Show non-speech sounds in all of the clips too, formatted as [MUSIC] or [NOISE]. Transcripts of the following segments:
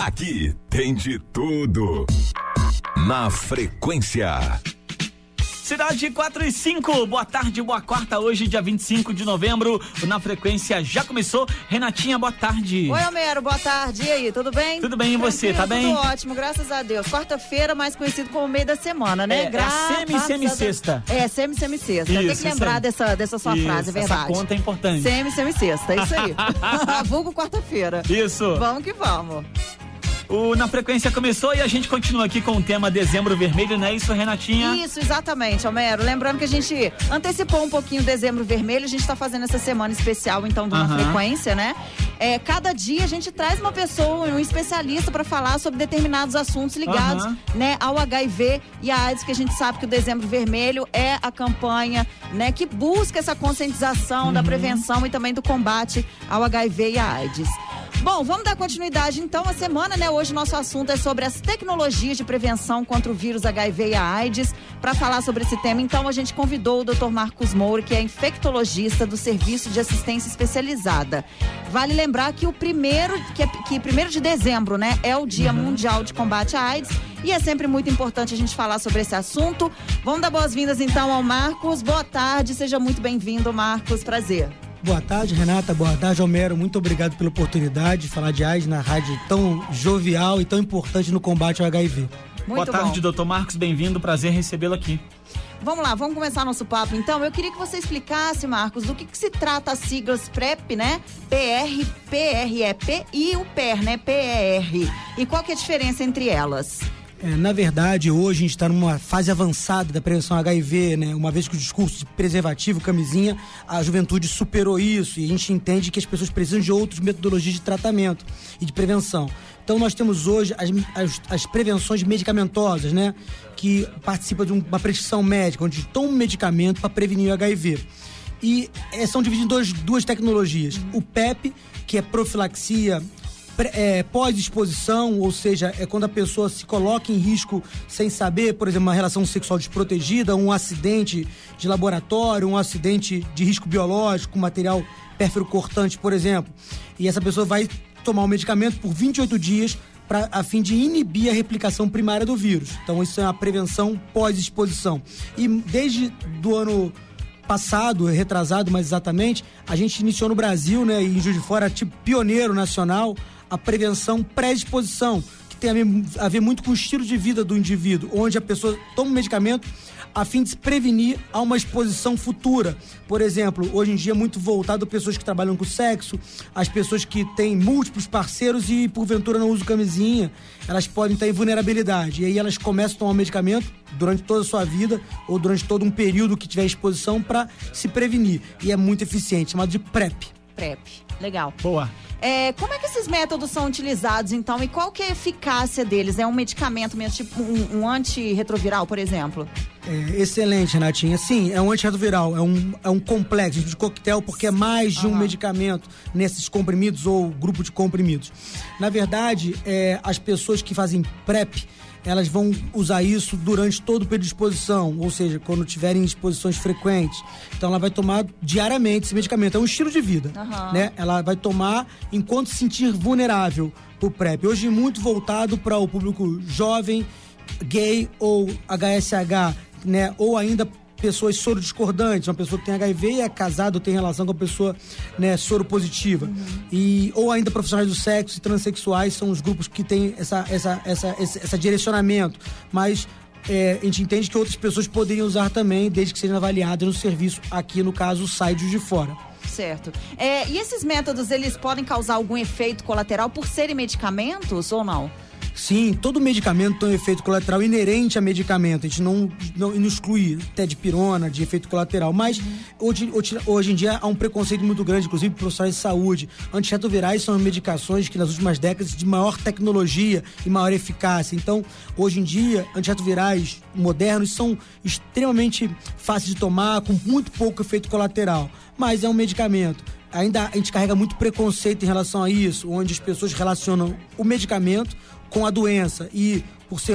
Aqui tem de tudo. Na frequência. Cidade 4 e 5, boa tarde, boa quarta, hoje dia 25 de novembro, na frequência já começou. Renatinha, boa tarde. Oi, Homero, boa tarde. E aí, tudo bem? Tudo bem, e você, tá bem? Tudo ótimo, graças a Deus. Quarta-feira, mais conhecido como meio da semana, né? É, é a semi, semi sexta. É, semi, semi sexta. Tem que lembrar dessa, dessa sua isso, frase, é verdade. Essa conta é importante. Semi, semi sexta, é isso aí. [LAUGHS] Vulgo quarta-feira. Isso. Vamos que vamos. O Na Frequência começou e a gente continua aqui com o tema Dezembro Vermelho, não é isso, Renatinha? Isso, exatamente, Homero. Lembrando que a gente antecipou um pouquinho o Dezembro Vermelho, a gente está fazendo essa semana especial, então, do Na Frequência, né? É, cada dia a gente traz uma pessoa, um especialista para falar sobre determinados assuntos ligados né, ao HIV e à AIDS, que a gente sabe que o Dezembro Vermelho é a campanha né, que busca essa conscientização uhum. da prevenção e também do combate ao HIV e à AIDS. Bom, vamos dar continuidade então à semana, né? Hoje nosso assunto é sobre as tecnologias de prevenção contra o vírus HIV e a AIDS. Para falar sobre esse tema, então a gente convidou o Dr. Marcos Moura, que é infectologista do Serviço de Assistência Especializada. Vale lembrar que o primeiro, que, é, que primeiro de dezembro, né, é o Dia uhum. Mundial de Combate à AIDS e é sempre muito importante a gente falar sobre esse assunto. Vamos dar boas-vindas então ao Marcos. Boa tarde, seja muito bem-vindo, Marcos. Prazer. Boa tarde, Renata. Boa tarde, Homero. Muito obrigado pela oportunidade de falar de AIDS na rádio tão jovial e tão importante no combate ao HIV. Muito Boa tarde, bom. doutor Marcos. Bem-vindo. Prazer recebê-lo aqui. Vamos lá, vamos começar nosso papo. Então, eu queria que você explicasse, Marcos, do que, que se trata as siglas PrEP, né? PR, PREP e o PER, né? PER. E qual que é a diferença entre elas? É, na verdade, hoje a gente está numa fase avançada da prevenção HIV, né? Uma vez que o discurso de preservativo, camisinha, a juventude superou isso e a gente entende que as pessoas precisam de outras metodologias de tratamento e de prevenção. Então nós temos hoje as, as, as prevenções medicamentosas, né? Que participa de uma prescrição médica, onde toma um medicamento para prevenir o HIV. E é, são divididas em duas, duas tecnologias. O PEP, que é profilaxia é, pós-exposição, ou seja, é quando a pessoa se coloca em risco sem saber, por exemplo, uma relação sexual desprotegida, um acidente de laboratório, um acidente de risco biológico, material pérfero cortante, por exemplo. E essa pessoa vai tomar o um medicamento por 28 dias pra, a fim de inibir a replicação primária do vírus. Então, isso é uma prevenção pós-exposição. E desde do ano passado, retrasado mais exatamente, a gente iniciou no Brasil, né, e em Juiz de Fora, tipo pioneiro nacional, a prevenção pré-exposição, que tem a ver, a ver, muito com o estilo de vida do indivíduo, onde a pessoa toma um medicamento a fim de se prevenir a uma exposição futura. Por exemplo, hoje em dia é muito voltado a pessoas que trabalham com sexo, as pessoas que têm múltiplos parceiros e porventura não usam camisinha, elas podem ter vulnerabilidade. E aí elas começam a tomar medicamento durante toda a sua vida ou durante todo um período que tiver exposição para se prevenir. E é muito eficiente, chamado de PrEP. PrEP. Legal. Boa. É, como é que esses métodos são utilizados, então, e qual que é a eficácia deles? É um medicamento mesmo, tipo um, um antirretroviral, por exemplo? É, excelente, Renatinha. Sim, é um antirretroviral, é um, é um complexo de coquetel, porque é mais de um medicamento nesses comprimidos ou grupo de comprimidos. Na verdade, é, as pessoas que fazem PrEP, elas vão usar isso durante todo o período de exposição, ou seja, quando tiverem exposições frequentes. Então ela vai tomar diariamente esse medicamento. É um estilo de vida, uhum. né? Ela vai tomar enquanto se sentir vulnerável o PrEP. Hoje muito voltado para o público jovem, gay ou HSH, né? Ou ainda pessoas soro discordantes, uma pessoa que tem HIV e é casada ou tem relação com a pessoa né, soro positiva. Uhum. E, ou ainda profissionais do sexo e transexuais são os grupos que têm essa, essa, essa, esse, esse direcionamento. Mas é, a gente entende que outras pessoas poderiam usar também, desde que sejam avaliadas no serviço, aqui no caso, sai de fora. Certo. É, e esses métodos, eles podem causar algum efeito colateral por serem medicamentos ou não? Sim, todo medicamento tem um efeito colateral inerente a medicamento. A gente não, não, não exclui até de pirona, de efeito colateral. Mas uhum. hoje, hoje, em dia há um preconceito muito grande, inclusive profissionais de saúde. Antirretrovirais são medicações que nas últimas décadas de maior tecnologia e maior eficácia. Então, hoje em dia, antirretrovirais modernos são extremamente fáceis de tomar, com muito pouco efeito colateral. Mas é um medicamento ainda a gente carrega muito preconceito em relação a isso, onde as pessoas relacionam o medicamento com a doença e por ser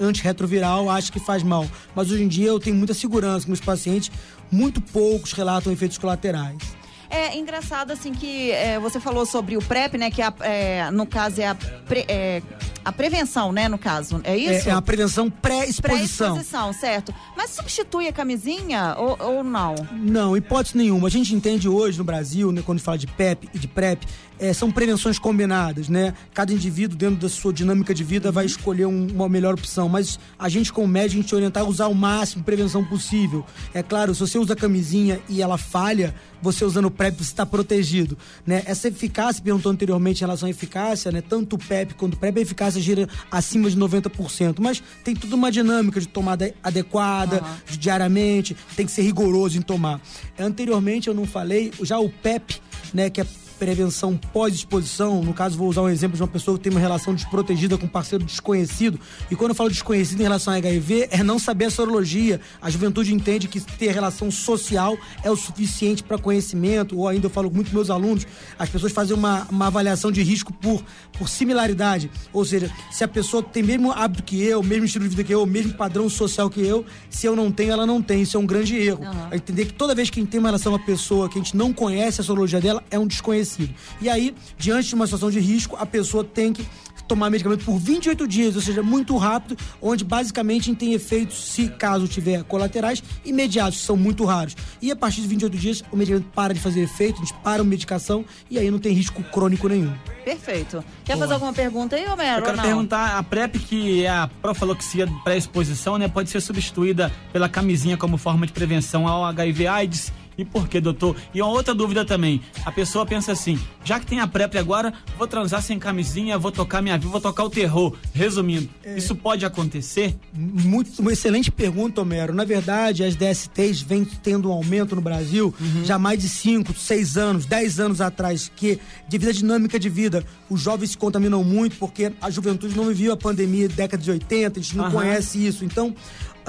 antirretroviral acha que faz mal. Mas hoje em dia eu tenho muita segurança que meus pacientes, muito poucos relatam efeitos colaterais. É engraçado, assim, que é, você falou sobre o PrEP, né? Que a, é, no caso é a, pre, é, a prevenção, né? No caso, é isso? É, é a prevenção pré-exposição. Pré-exposição, certo. Mas substitui a camisinha ou, ou não? Não, hipótese nenhuma. A gente entende hoje no Brasil, né, quando fala de PEP e de PrEP, é, são prevenções combinadas, né? Cada indivíduo, dentro da sua dinâmica de vida, vai escolher um, uma melhor opção. Mas a gente, como médico, a gente orientar a usar o máximo de prevenção possível. É claro, se você usa camisinha e ela falha, você usando o PrEP, você está protegido. Né? Essa eficácia, perguntou anteriormente em relação à eficácia, né? tanto o PEP quanto o PrEP, a eficácia gira acima de 90%. Mas tem tudo uma dinâmica de tomada adequada, uhum. diariamente, tem que ser rigoroso em tomar. Anteriormente eu não falei, já o PEP, né, que é prevenção pós-exposição. No caso, vou usar um exemplo de uma pessoa que tem uma relação desprotegida com um parceiro desconhecido. E quando eu falo desconhecido em relação a HIV, é não saber a sorologia. A juventude entende que ter relação social é o suficiente para conhecimento, ou ainda eu falo muito com meus alunos, as pessoas fazem uma, uma avaliação de risco por, por similaridade. Ou seja, se a pessoa tem mesmo hábito que eu, mesmo estilo de vida que eu, mesmo padrão social que eu, se eu não tenho, ela não tem. Isso é um grande erro. Uhum. Entender que toda vez que a gente tem uma relação com uma pessoa que a gente não conhece a sorologia dela, é um desconhecido estabelecido. E aí, diante de uma situação de risco, a pessoa tem que tomar medicamento por 28 dias, ou seja, muito rápido, onde basicamente tem efeitos, se caso tiver colaterais, imediatos, são muito raros. E a partir de 28 dias, o medicamento para de fazer efeito, a gente para a medicação e aí não tem risco crônico nenhum. Perfeito. Quer Boa. fazer alguma pergunta aí, Homero? Eu quero perguntar, a PrEP, que é a profaloxia pré-exposição, né, pode ser substituída pela camisinha como forma de prevenção ao HIV AIDS e por que, doutor? E uma outra dúvida também. A pessoa pensa assim: já que tem a PrEP agora, vou transar sem camisinha, vou tocar minha vida, vou tocar o terror. Resumindo, é... isso pode acontecer? Muito, uma excelente pergunta, Homero. Na verdade, as DSTs vêm tendo um aumento no Brasil uhum. já mais de 5, 6 anos, 10 anos atrás, que devido à dinâmica de vida, os jovens se contaminam muito porque a juventude não viveu a pandemia da década de 80, a gente não uhum. conhece isso. Então,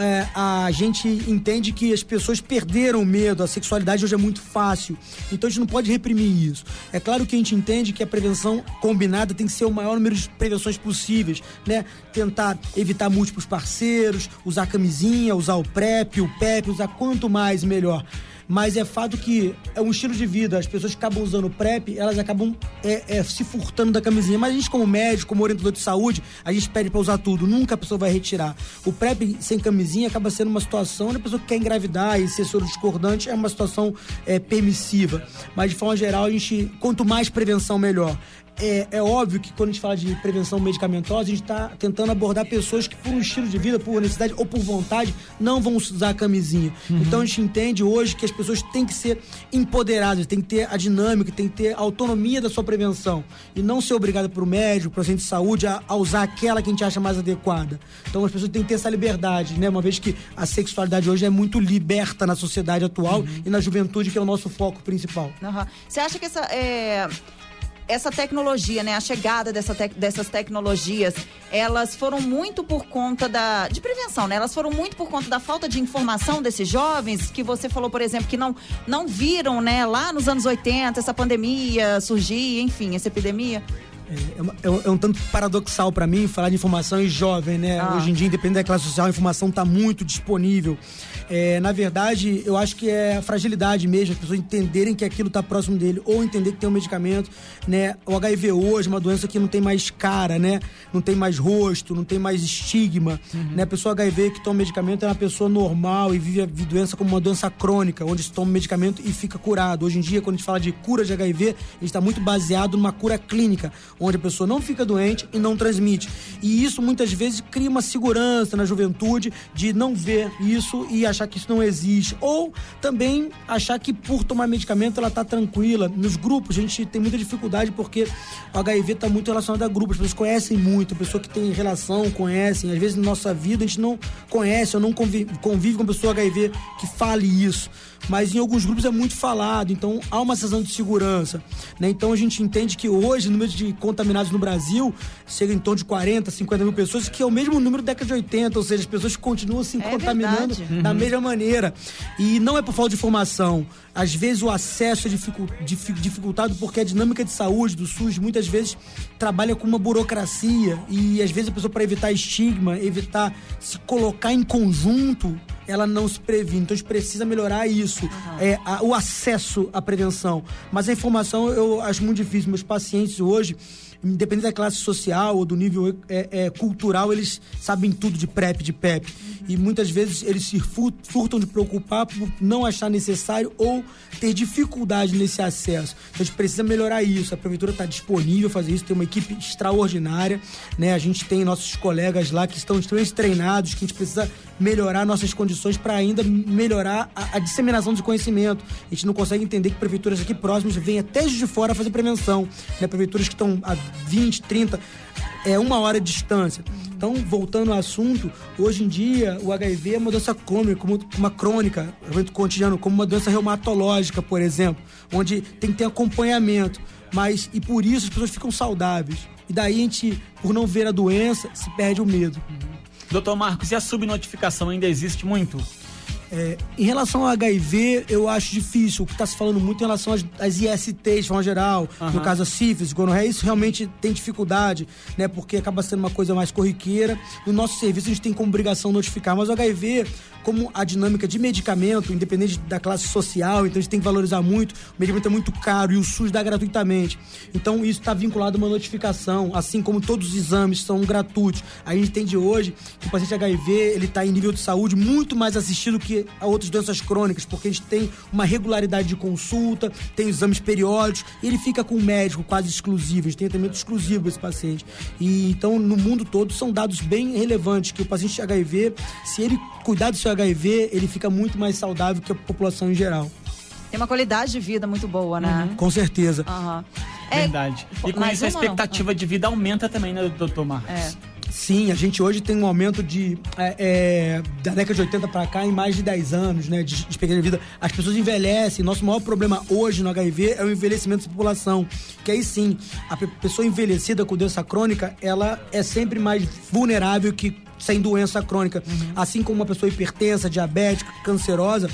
é, a gente entende que as pessoas perderam o medo, a sexualidade hoje é muito fácil. Então a gente não pode reprimir isso. É claro que a gente entende que a prevenção combinada tem que ser o maior número de prevenções possíveis, né? Tentar evitar múltiplos parceiros, usar camisinha, usar o PrEP, o PEP, usar quanto mais melhor mas é fato que é um estilo de vida. As pessoas que acabam usando PrEP, elas acabam é, é, se furtando da camisinha. Mas a gente, como médico, como orientador de saúde, a gente pede para usar tudo. Nunca a pessoa vai retirar. O PrEP sem camisinha acaba sendo uma situação onde a pessoa que quer engravidar e ser soro discordante é uma situação é, permissiva. Mas, de forma geral, a gente, quanto mais prevenção, melhor é, é, óbvio que quando a gente fala de prevenção medicamentosa, a gente está tentando abordar pessoas que, por um estilo de vida, por necessidade ou por vontade, não vão usar a camisinha. Uhum. Então a gente entende hoje que as pessoas têm que ser empoderadas, têm que ter a dinâmica, têm que ter a autonomia da sua prevenção. E não ser obrigada por médico, por centro de saúde, a, a, usar aquela que a gente acha mais adequada. Então as pessoas têm que ter essa liberdade, né? Uma vez que a sexualidade hoje é muito liberta na sociedade atual uhum. e na juventude, que é o nosso foco principal. Uhum. Você acha que essa. É essa tecnologia, né, a chegada dessa dessas tecnologias, elas foram muito por conta da de prevenção, né? Elas foram muito por conta da falta de informação desses jovens que você falou, por exemplo, que não não viram, né, lá nos anos 80 essa pandemia surgir, enfim, essa epidemia. É, é, é, um tanto paradoxal para mim falar de informação em jovem, né? Ah. Hoje em dia, independente da classe social, a informação está muito disponível. É, na verdade, eu acho que é a fragilidade mesmo, as pessoas entenderem que aquilo está próximo dele, ou entender que tem um medicamento, né? O HIV hoje é uma doença que não tem mais cara, né? Não tem mais rosto, não tem mais estigma, uhum. né? A pessoa HIV que toma medicamento é uma pessoa normal e vive a doença como uma doença crônica, onde se toma medicamento e fica curado. Hoje em dia, quando a gente fala de cura de HIV, a gente está muito baseado numa cura clínica, onde a pessoa não fica doente e não transmite. E isso muitas vezes cria uma segurança na juventude de não ver isso e achar que isso não existe. Ou também achar que por tomar medicamento ela tá tranquila. Nos grupos a gente tem muita dificuldade porque o HIV está muito relacionado a grupos. As pessoas conhecem muito, a pessoa que tem relação conhecem. Às vezes na nossa vida a gente não conhece ou não convive, convive com pessoa HIV que fale isso mas em alguns grupos é muito falado, então há uma sensação de segurança. Né? Então a gente entende que hoje o número de contaminados no Brasil chega em torno de 40, 50 mil pessoas, que é o mesmo número da década de 80, ou seja, as pessoas continuam se é contaminando verdade. da mesma maneira. E não é por falta de informação. Às vezes o acesso é dificultado porque a dinâmica de saúde do SUS muitas vezes trabalha com uma burocracia e às vezes a pessoa para evitar estigma, evitar se colocar em conjunto, ela não se previne. Então a gente precisa melhorar isso, uhum. é, a, o acesso à prevenção. Mas a informação eu acho muito difícil. Meus pacientes hoje independente da classe social ou do nível é, é, cultural, eles sabem tudo de PrEP, de PEP. Uhum. E muitas vezes eles se furtam de preocupar por não achar necessário ou ter dificuldade nesse acesso. Então a gente precisa melhorar isso. A prefeitura está disponível a fazer isso, tem uma equipe extraordinária. Né? A gente tem nossos colegas lá que estão extremamente treinados, que a gente precisa melhorar nossas condições para ainda melhorar a, a, disseminação de conhecimento. A gente não consegue entender que prefeituras aqui próximas vêm até de fora fazer prevenção. Né? Prefeituras que estão a 20, 30, é uma hora de distância. Então, voltando ao assunto, hoje em dia o HIV é uma doença crônica, como uma crônica, cotidiano, como uma doença reumatológica, por exemplo, onde tem que ter acompanhamento. Mas, e por isso as pessoas ficam saudáveis. E daí a gente, por não ver a doença, se perde o medo. Doutor Marcos, e a subnotificação ainda existe muito? É, em relação ao HIV, eu acho difícil. O que está se falando muito em relação às, às ISTs, de forma geral, uhum. no caso a sífilis, gonorreia, isso realmente tem dificuldade, né? Porque acaba sendo uma coisa mais corriqueira. No nosso serviço, a gente tem como obrigação notificar. Mas o HIV, como a dinâmica de medicamento, independente da classe social, então a gente tem que valorizar muito. O medicamento é muito caro e o SUS dá gratuitamente. Então isso está vinculado a uma notificação, assim como todos os exames são gratuitos. A gente entende hoje que o paciente HIV ele está em nível de saúde muito mais assistido que a outras doenças crônicas, porque a gente tem uma regularidade de consulta, tem exames periódicos, e ele fica com um médico quase exclusivo, a gente tem tratamento exclusivo esse paciente. E então no mundo todo são dados bem relevantes que o paciente HIV, se ele cuidar do seu HIV, ele fica muito mais saudável que a população em geral. Tem uma qualidade de vida muito boa, né? Uhum. Com certeza. Uhum. É, Verdade. E com isso a expectativa de vida aumenta também, né, doutor Marcos? É. Sim, a gente hoje tem um aumento de é, é, da década de 80 para cá em mais de 10 anos, né, de, de expectativa de vida. As pessoas envelhecem. Nosso maior problema hoje no HIV é o envelhecimento da população. Que aí sim, a pessoa envelhecida com doença crônica, ela é sempre mais vulnerável que sem doença crônica. Uhum. Assim como uma pessoa hipertensa, diabética, cancerosa,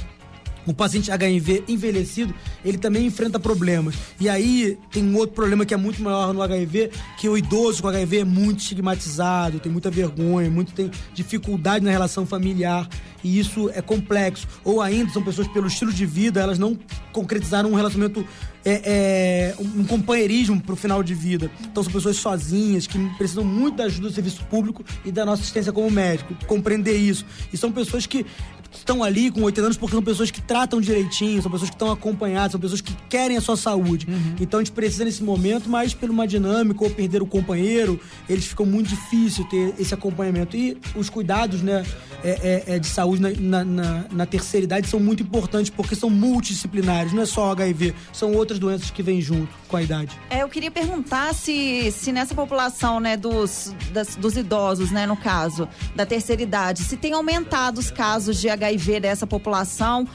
o paciente HIV envelhecido, ele também enfrenta problemas. E aí tem um outro problema que é muito maior no HIV, que o idoso com HIV é muito estigmatizado, tem muita vergonha, muito tem dificuldade na relação familiar, e isso é complexo. Ou ainda são pessoas pelo estilo de vida, elas não concretizaram um relacionamento é, é, um companheirismo para o final de vida. Então são pessoas sozinhas que precisam muito da ajuda do serviço público e da nossa assistência como médico. Compreender isso. E são pessoas que estão ali com 80 anos porque são pessoas que tratam direitinho, são pessoas que estão acompanhadas, são pessoas que querem a sua saúde. Uhum. Então a gente precisa nesse momento, mas por uma dinâmica ou perder o companheiro, eles ficam muito difícil ter esse acompanhamento. E os cuidados né, é, é, é de saúde na, na, na, terceira idade são muito importantes porque são multidisciplinares, não é só HIV, são outras doenças que vêm junto com a idade. É, eu queria perguntar se, se nessa população né, dos, das, dos idosos, né, no caso, da terceira idade, se tem aumentado os casos de HIV dessa população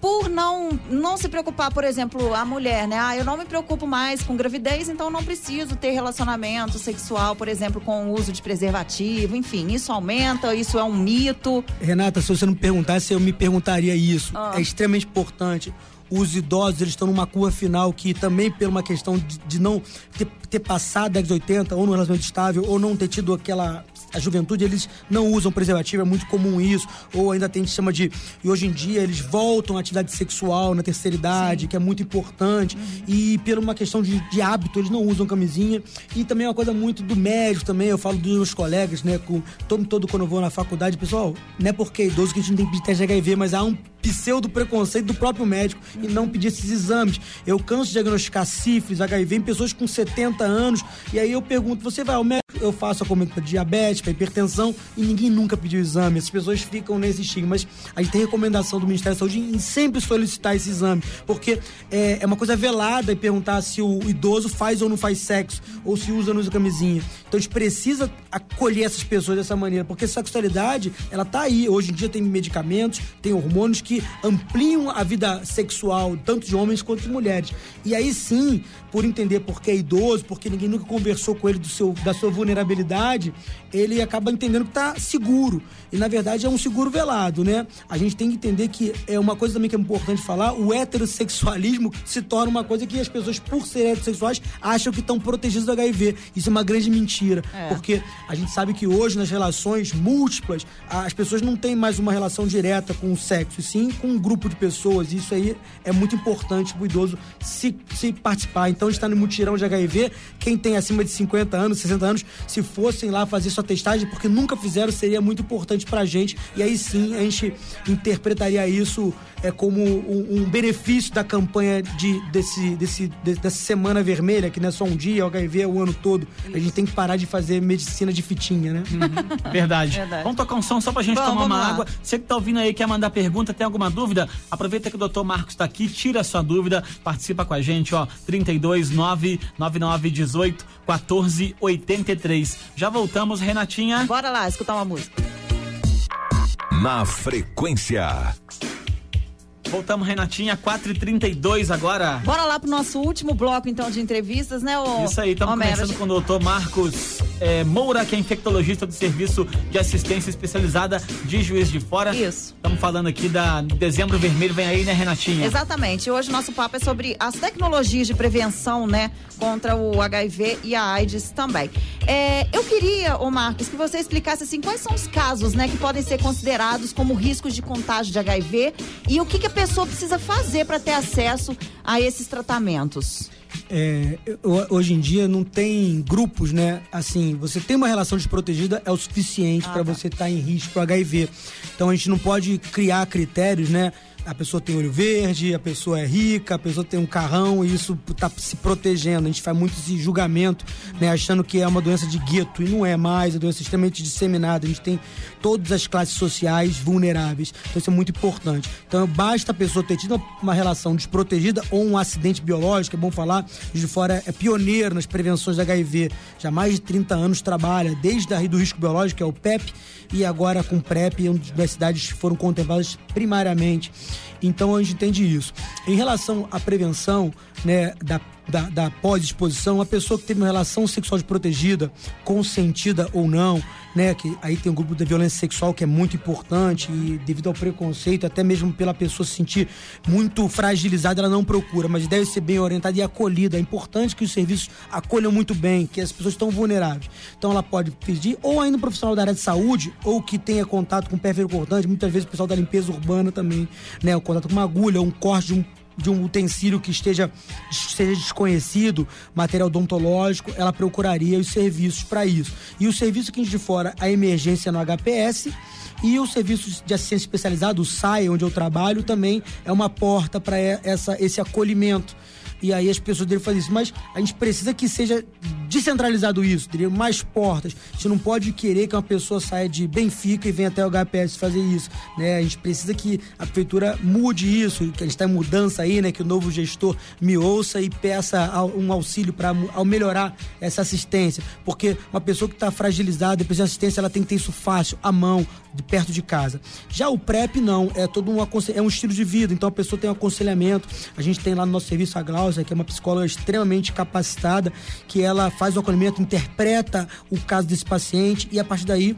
por não, não se preocupar, por exemplo, a mulher, né? Ah, eu não me preocupo mais com gravidez, então não preciso ter relacionamento sexual, por exemplo, com o uso de preservativo, enfim, isso aumenta, isso é um mito. Renata, se você não me perguntasse, eu me perguntaria isso. Ah. É extremamente importante os idosos eles estão numa curva final que também por uma questão de, de não ter, ter passado a década de 80 ou no relacionamento estável ou não ter tido aquela a juventude eles não usam preservativo, é muito comum isso, ou ainda tem que chama de. E hoje em dia eles voltam à atividade sexual na terceira idade, Sim. que é muito importante, uhum. e por uma questão de, de hábito, eles não usam camisinha. E também é uma coisa muito do médico também, eu falo dos meus colegas, né? Com todo, todo quando eu vou na faculdade, pessoal, não é porque é idoso que a gente não tem que pedir teste de HIV, mas há um pseudo preconceito do próprio médico e não pedir esses exames. Eu canso de diagnosticar sífilis, HIV em pessoas com 70 anos, e aí eu pergunto, você vai ao médico? Eu faço a comenta para diabetes, para hipertensão, e ninguém nunca pediu exame. As pessoas ficam nesse estigma, mas a gente tem recomendação do Ministério da Saúde em sempre solicitar esse exame, porque é, é uma coisa velada e perguntar se o idoso faz ou não faz sexo, ou se usa ou não usa camisinha. Então a gente precisa acolher essas pessoas dessa maneira, porque sexualidade, ela tá aí. Hoje em dia tem medicamentos, tem hormônios que ampliam a vida sexual, tanto de homens quanto de mulheres. E aí sim, por entender porque é idoso, porque ninguém nunca conversou com ele do seu, da sua vulnerabilidade, ele acaba entendendo que está seguro. E na verdade é um seguro velado, né? A gente tem que entender que é uma coisa também que é importante falar: o heterossexualismo se torna uma coisa que as pessoas, por serem heterossexuais, acham que estão protegidos do HIV. Isso é uma grande mentira. É. Porque a gente sabe que hoje, nas relações múltiplas, as pessoas não têm mais uma relação direta com o sexo, e sim com um grupo de pessoas. E isso aí é muito importante o idoso se, se participar. Então, está no mutirão de HIV. Quem tem acima de 50 anos, 60 anos, se fossem lá fazer sua testagem, porque nunca fizeram, seria muito importante pra gente. E aí sim a gente interpretaria isso é, como um, um benefício da campanha de, desse, desse, de, dessa semana vermelha, que não é só um dia, o HIV é o ano todo. Isso. A gente tem que parar de fazer medicina de fitinha, né? Uhum. [LAUGHS] Verdade. Verdade. Vamos tocar um som só pra gente Bom, tomar uma lá. água. Você que tá ouvindo aí, quer mandar pergunta, tem alguma dúvida? Aproveita que o doutor Marcos tá aqui, tira a sua dúvida, participa com a gente, ó. 32 999 18 14 83. Já voltamos, Renatinha. Bora lá, escutar uma música. Na frequência. Voltamos, Renatinha, 4h32 agora. Bora lá pro nosso último bloco, então, de entrevistas, né, ô, Isso aí, estamos conversando com o doutor Marcos é, Moura, que é infectologista do Serviço de Assistência Especializada de Juiz de Fora. Isso. Estamos falando aqui da Dezembro Vermelho, vem aí, né, Renatinha? Exatamente. Hoje o nosso papo é sobre as tecnologias de prevenção, né, contra o HIV e a AIDS também. É, eu queria, ô Marcos, que você explicasse, assim, quais são os casos, né, que podem ser considerados como riscos de contágio de HIV e o que, que a pessoa precisa fazer para ter acesso a esses tratamentos. É, hoje em dia não tem grupos, né? Assim, você tem uma relação desprotegida é o suficiente ah, para tá. você estar tá em risco HIV. Então a gente não pode criar critérios, né? A pessoa tem olho verde, a pessoa é rica, a pessoa tem um carrão e isso tá se protegendo. A gente faz muito esse julgamento, né, achando que é uma doença de gueto e não é mais, é doença extremamente disseminada. A gente tem todas as classes sociais vulneráveis. Então isso é muito importante. Então basta a pessoa ter tido uma relação desprotegida ou um acidente biológico, é bom falar, de fora é pioneiro nas prevenções da HIV. Já há mais de 30 anos trabalha, desde a do risco biológico, que é o PEP, e agora com PrEP, onde as cidades foram contempladas primariamente. Então a gente entende isso. Em relação à prevenção né, da da, da pós-exposição, a pessoa que teve uma relação sexual desprotegida, consentida ou não, né? Que aí tem um grupo da violência sexual que é muito importante e devido ao preconceito, até mesmo pela pessoa se sentir muito fragilizada, ela não procura, mas deve ser bem orientada e acolhida. É importante que os serviços acolham muito bem, que as pessoas estão vulneráveis. Então ela pode pedir, ou ainda um profissional da área de saúde, ou que tenha contato com pé cortante, muitas vezes o pessoal da limpeza urbana também, né? O contato com uma agulha, um corte de um de um utensílio que esteja, esteja desconhecido, material odontológico, ela procuraria os serviços para isso. E o serviço que a gente de fora, a emergência no HPS e os serviços de assistência especializado, o SAI, onde eu trabalho, também é uma porta para esse acolhimento e aí as pessoas devem fazer isso. Mas a gente precisa que seja descentralizado isso, teria mais portas. A gente não pode querer que uma pessoa saia de Benfica e venha até o HPS fazer isso, né? A gente precisa que a prefeitura mude isso, que a gente está em mudança aí, né? Que o novo gestor me ouça e peça um auxílio para melhorar essa assistência, porque uma pessoa que está fragilizada, precisa de assistência, ela tem que ter isso fácil, à mão, de perto de casa. Já o PrEP não, é todo um é um estilo de vida, então a pessoa tem um aconselhamento. A gente tem lá no nosso serviço a Glaucia, que é uma psicóloga extremamente capacitada, que ela faz o acolhimento, interpreta o caso desse paciente e a partir daí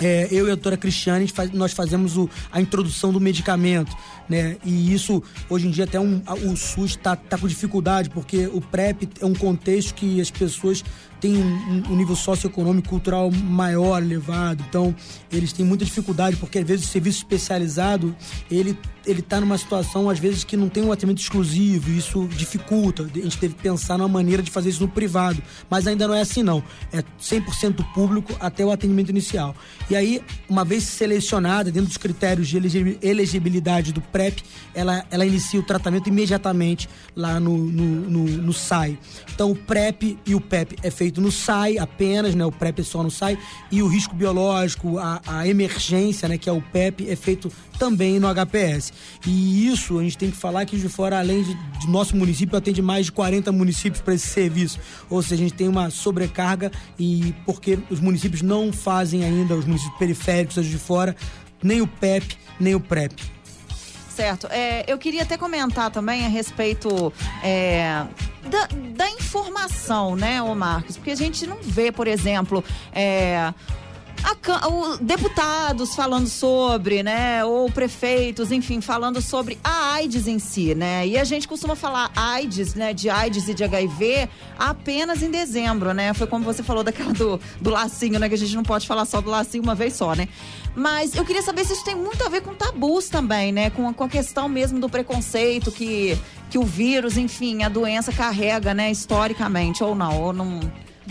é, eu e a doutora Cristiane, faz, nós fazemos o, a introdução do medicamento, né? E isso, hoje em dia, até um, o SUS está tá com dificuldade, porque o PrEP é um contexto que as pessoas têm um, um, nível socioeconômico cultural maior, elevado. Então, eles têm muita dificuldade, porque às vezes o serviço especializado, ele ele está numa situação, às vezes, que não tem um atendimento exclusivo, e isso dificulta. A gente teve que pensar numa maneira de fazer isso no privado. Mas ainda não é assim, não. É 100% público até o atendimento inicial. E aí, uma vez selecionada, dentro dos critérios de elegibilidade do PrEP, ela, ela inicia o tratamento imediatamente lá no, no, no, no SAI. Então, o PrEP e o PEP é feito no SAI apenas, né? O PrEP só no SAI. E o risco biológico, a, a emergência, né? Que é o PEP, é feito também no HPS. E isso a gente tem que falar que de fora, além de, de nosso município, atende mais de 40 municípios para esse serviço. Ou seja, a gente tem uma sobrecarga e porque os municípios não fazem ainda, os municípios periféricos de fora, nem o PEP, nem o PrEP. certo. É, eu queria até comentar também a respeito é, da, da, informação, né, ô Marcos? Porque a gente não vê, por exemplo, é, a, o, deputados falando sobre, né, ou prefeitos, enfim, falando sobre a AIDS em si, né? E a gente costuma falar AIDS, né, de AIDS e de HIV apenas em dezembro, né? Foi como você falou daquela do, do lacinho, né, que a gente não pode falar só do lacinho uma vez só, né? Mas eu queria saber se isso tem muito a ver com tabus também, né? Com, com a questão mesmo do preconceito que, que o vírus, enfim, a doença carrega, né, historicamente, ou não, ou não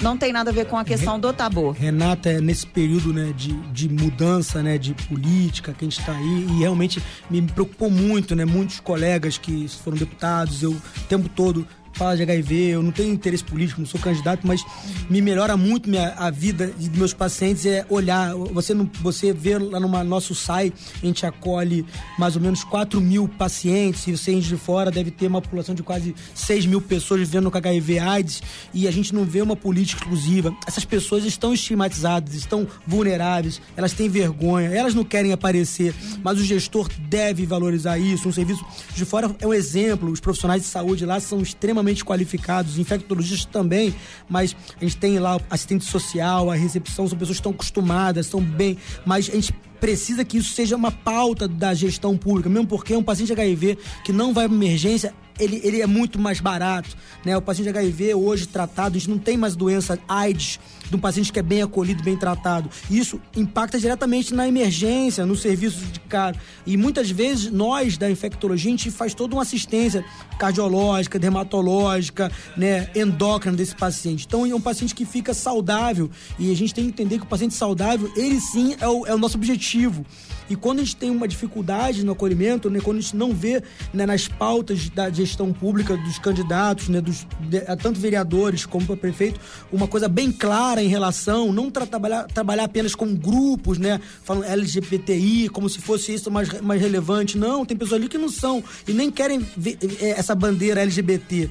não tem nada a ver com a questão do tabu. Renata, é nesse período né, de, de mudança né, de política que a gente está aí, e realmente me preocupou muito, né? Muitos colegas que foram deputados, eu o tempo todo fala de HIV, eu não tenho interesse político, não sou candidato, mas me melhora muito minha, a vida de meus pacientes é olhar. Você, não, você vê lá no nosso site, a gente acolhe mais ou menos 4 mil pacientes, e você de fora deve ter uma população de quase 6 mil pessoas vivendo com HIV AIDS, e a gente não vê uma política exclusiva. Essas pessoas estão estigmatizadas, estão vulneráveis, elas têm vergonha, elas não querem aparecer, mas o gestor deve valorizar isso. Um serviço de fora é um exemplo, os profissionais de saúde lá são extremamente qualificados, infectologistas também, mas a gente tem lá assistente social, a recepção, são pessoas que estão acostumadas, estão bem, mas a gente precisa que isso seja uma pauta da gestão pública, mesmo porque um paciente HIV que não vai para emergência, ele, ele é muito mais barato, né? O paciente HIV hoje tratado, a gente não tem mais doença AIDS de um paciente que é bem acolhido, bem tratado. Isso impacta diretamente na emergência, no serviço de cara. E muitas vezes nós da infectologia a gente faz toda uma assistência cardiológica, dermatológica, né, endócrina desse paciente. Então é um paciente que fica saudável e a gente tem que entender que o paciente saudável, ele sim é o, é o nosso objetivo. E quando a gente tem uma dificuldade no acolhimento, né, quando a gente não vê né, nas pautas da gestão pública dos candidatos, né, dos, de, tanto vereadores como para prefeito, uma coisa bem clara em relação, não tra trabalhar, trabalhar apenas com grupos, né, falando LGBTI, como se fosse isso mais, mais relevante. Não, tem pessoas ali que não são e nem querem ver é, essa bandeira LGBT.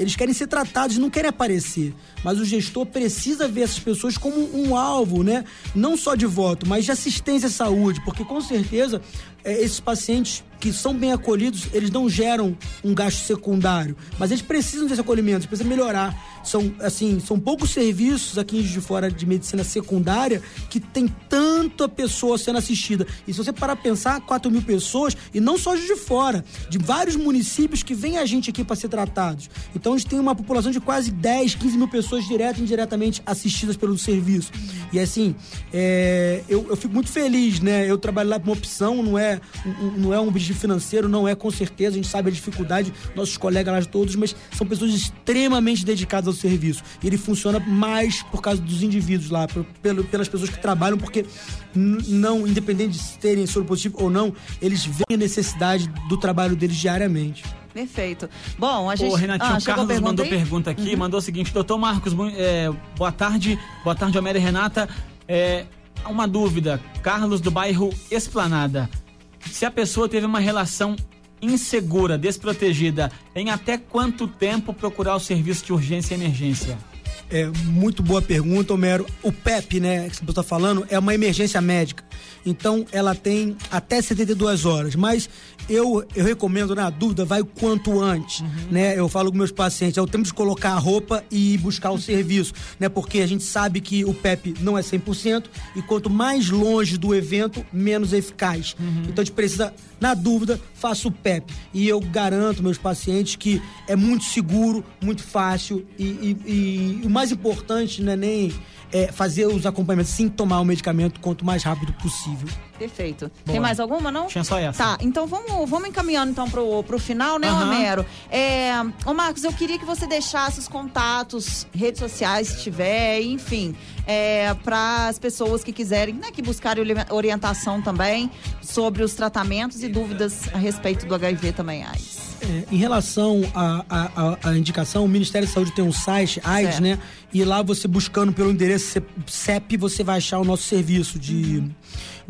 Eles querem ser tratados, não querem aparecer. Mas o gestor precisa ver essas pessoas como um alvo, né? Não só de voto, mas de assistência à saúde, porque com certeza é, esses pacientes que são bem acolhidos, eles não geram um gasto secundário, mas eles precisam desse acolhimento, eles precisam melhorar. São, assim, são poucos serviços aqui de fora de medicina secundária que tem tanta pessoa sendo assistida. E se você parar pra pensar, 4 mil pessoas, e não só de fora, de vários municípios que vem a gente aqui para ser tratados. Então a gente tem uma população de quase 10, 15 mil pessoas direto e indiretamente assistidas pelo serviço. E assim, é, eu, eu fico muito feliz, né? Eu trabalho lá por uma opção, não é, não é um objetivo financeiro, não é com certeza, a gente sabe a dificuldade, nossos colegas lá todos, mas são pessoas extremamente dedicadas ao serviço. E ele funciona mais por causa dos indivíduos lá, pelo, pelas pessoas que trabalham, porque não, independente de terem soro positivo ou não, eles veem a necessidade do trabalho deles diariamente. Perfeito. Bom, a gente. Ô, Renatinho, ah, o Carlos pergunta mandou aí? pergunta aqui, uhum. mandou o seguinte: doutor Marcos, é, boa tarde. Boa tarde, Alméria e Renata. É, uma dúvida, Carlos do bairro Esplanada se a pessoa teve uma relação insegura, desprotegida, em até quanto tempo procurar o serviço de urgência e emergência? É, muito boa pergunta, Homero. O PEP, né, que você está falando, é uma emergência médica. Então, ela tem até 72 horas. Mas eu, eu recomendo, na dúvida, vai o quanto antes, uhum. né? Eu falo com meus pacientes, é o tempo de colocar a roupa e buscar o serviço, né? Porque a gente sabe que o PEP não é 100% e quanto mais longe do evento, menos eficaz. Uhum. Então, a gente precisa, na dúvida, faça o PEP. E eu garanto meus pacientes que é muito seguro, muito fácil e, e, e o mais importante não é nem é, fazer os acompanhamentos sem tomar o medicamento quanto mais rápido possível. Perfeito. Boa. Tem mais alguma, não? Tinha só essa. Tá, então vamos, vamos encaminhando então pro, pro final, né, uhum. Homero? É, ô Marcos, eu queria que você deixasse os contatos, redes sociais, se tiver, enfim, é, para as pessoas que quiserem, né, que buscarem orientação também sobre os tratamentos e dúvidas a respeito do HIV também AIDS. É, em relação à indicação, o Ministério da Saúde tem um site, AIDS, certo. né? E lá você buscando pelo endereço CEP, você vai achar o nosso serviço de. Uhum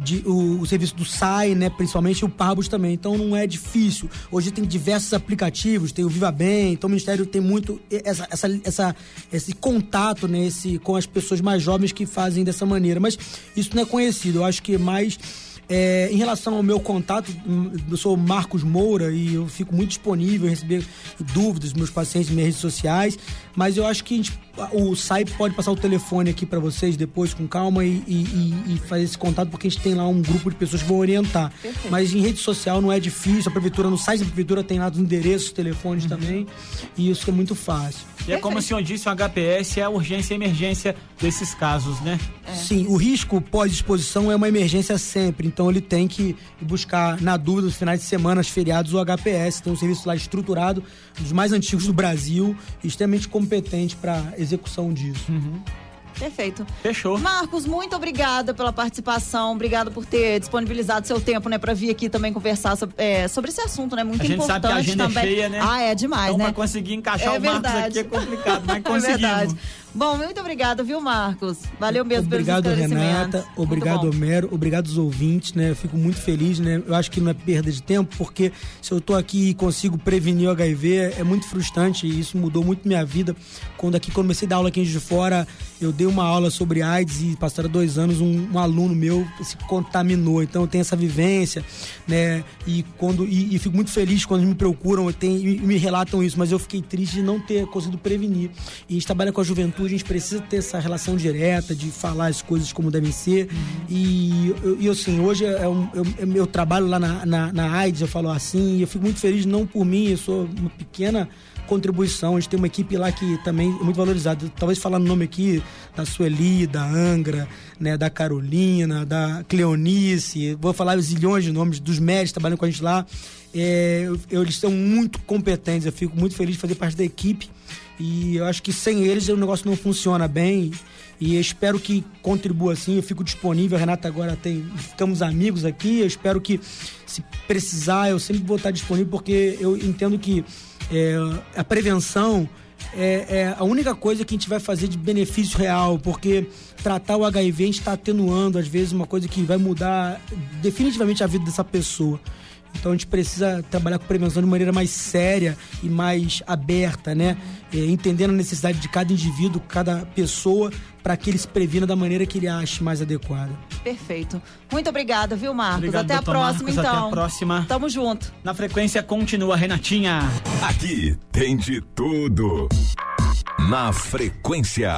de, o, o, serviço do SAI, né, principalmente o Parbus também. Então não é difícil. Hoje tem diversos aplicativos, tem o Viva Bem, então o Ministério tem muito essa, essa, essa, esse contato né, esse, com as pessoas mais jovens que fazem dessa maneira. Mas isso não é conhecido. Eu acho que mais É, em relação ao meu contato, eu sou Marcos Moura e eu fico muito disponível em receber dúvidas dos meus pacientes em minhas redes sociais, mas eu acho que gente, o SAI pode passar o telefone aqui para vocês depois com calma e, e, e, fazer esse contato, porque a gente tem lá um grupo de pessoas que vão orientar. Perfeito. Mas em rede social não é difícil, a prefeitura, no site da prefeitura tem lá os endereços, telefones uhum. também, e isso é muito fácil. E é como o senhor disse, o HPS é a urgência e emergência desses casos, né? É. Sim, o risco pós-exposição é uma emergência sempre, então ele tem que buscar, na dúvida, nos finais de semana, feriados, o HPS. Tem um serviço lá estruturado, dos mais antigos do Brasil, extremamente competente para execução disso. Uhum. Perfeito. Fechou. Marcos, muito obrigada pela participação. Obrigado por ter disponibilizado seu tempo, né, para vir aqui também conversar sobre, é, sobre esse assunto, né? Muito a gente importante sabe que a agenda é também. É cheia, né? Ah, é demais, então, né? Pra conseguir encaixar é o Marcos aqui é complicado, mas conseguimos. [LAUGHS] É verdade. Bom, muito obrigada, viu, Marcos? Valeu mesmo obrigado, pelos Renata. Obrigado, Homero. Obrigado aos ouvintes, né? Eu fico muito feliz, né? Eu acho que não é perda de tempo, porque se eu tô aqui e consigo prevenir o HIV, é muito frustrante e isso mudou muito minha vida. Quando aqui comecei a dar aula aqui de fora, eu dei uma aula sobre AIDS e passaram dois anos um, um aluno meu se contaminou. Então eu tenho essa vivência, né? E quando e, e fico muito feliz quando me procuram tenho, e me relatam isso, mas eu fiquei triste de não ter conseguido prevenir. E a gente trabalha com a juventude, a gente precisa ter essa relação direta, de falar as coisas como devem ser. Uhum. E, e assim, hoje é um, eu, eu, trabalho lá na, na, na AIDS, eu falo assim, e eu fico muito feliz, não por mim, eu sou uma pequena contribuição. A gente tem uma equipe lá que também é muito valorizada. Talvez falar no nome aqui da Sueli, da Angra, né, da Carolina, da Cleonice, vou falar zilhões de nomes dos médicos trabalhando com a gente lá. É, eu, eles são muito competentes, eu fico muito feliz de fazer parte da equipe. E eu acho que sem eles o negócio não funciona bem. E espero que contribua assim. Eu fico disponível. A Renata agora tem. Ficamos amigos aqui. Eu espero que, se precisar, eu sempre vou estar disponível, porque eu entendo que é, a prevenção é, é, a única coisa que a gente vai fazer de benefício real, porque tratar o HIV a gente está atenuando, às vezes, uma coisa que vai mudar definitivamente a vida dessa pessoa. Então a gente precisa trabalhar com prevenção de maneira mais séria e mais aberta, né? É, entendendo a necessidade de cada indivíduo, cada pessoa, para que ele se previna da maneira que ele ache mais adequada. Perfeito. Muito obrigada, viu, Marcos? Obrigado, até a próxima, Marcos, então. Até a próxima. Tamo junto. Na frequência continua, Renatinha. Aqui tem de tudo. Na frequência.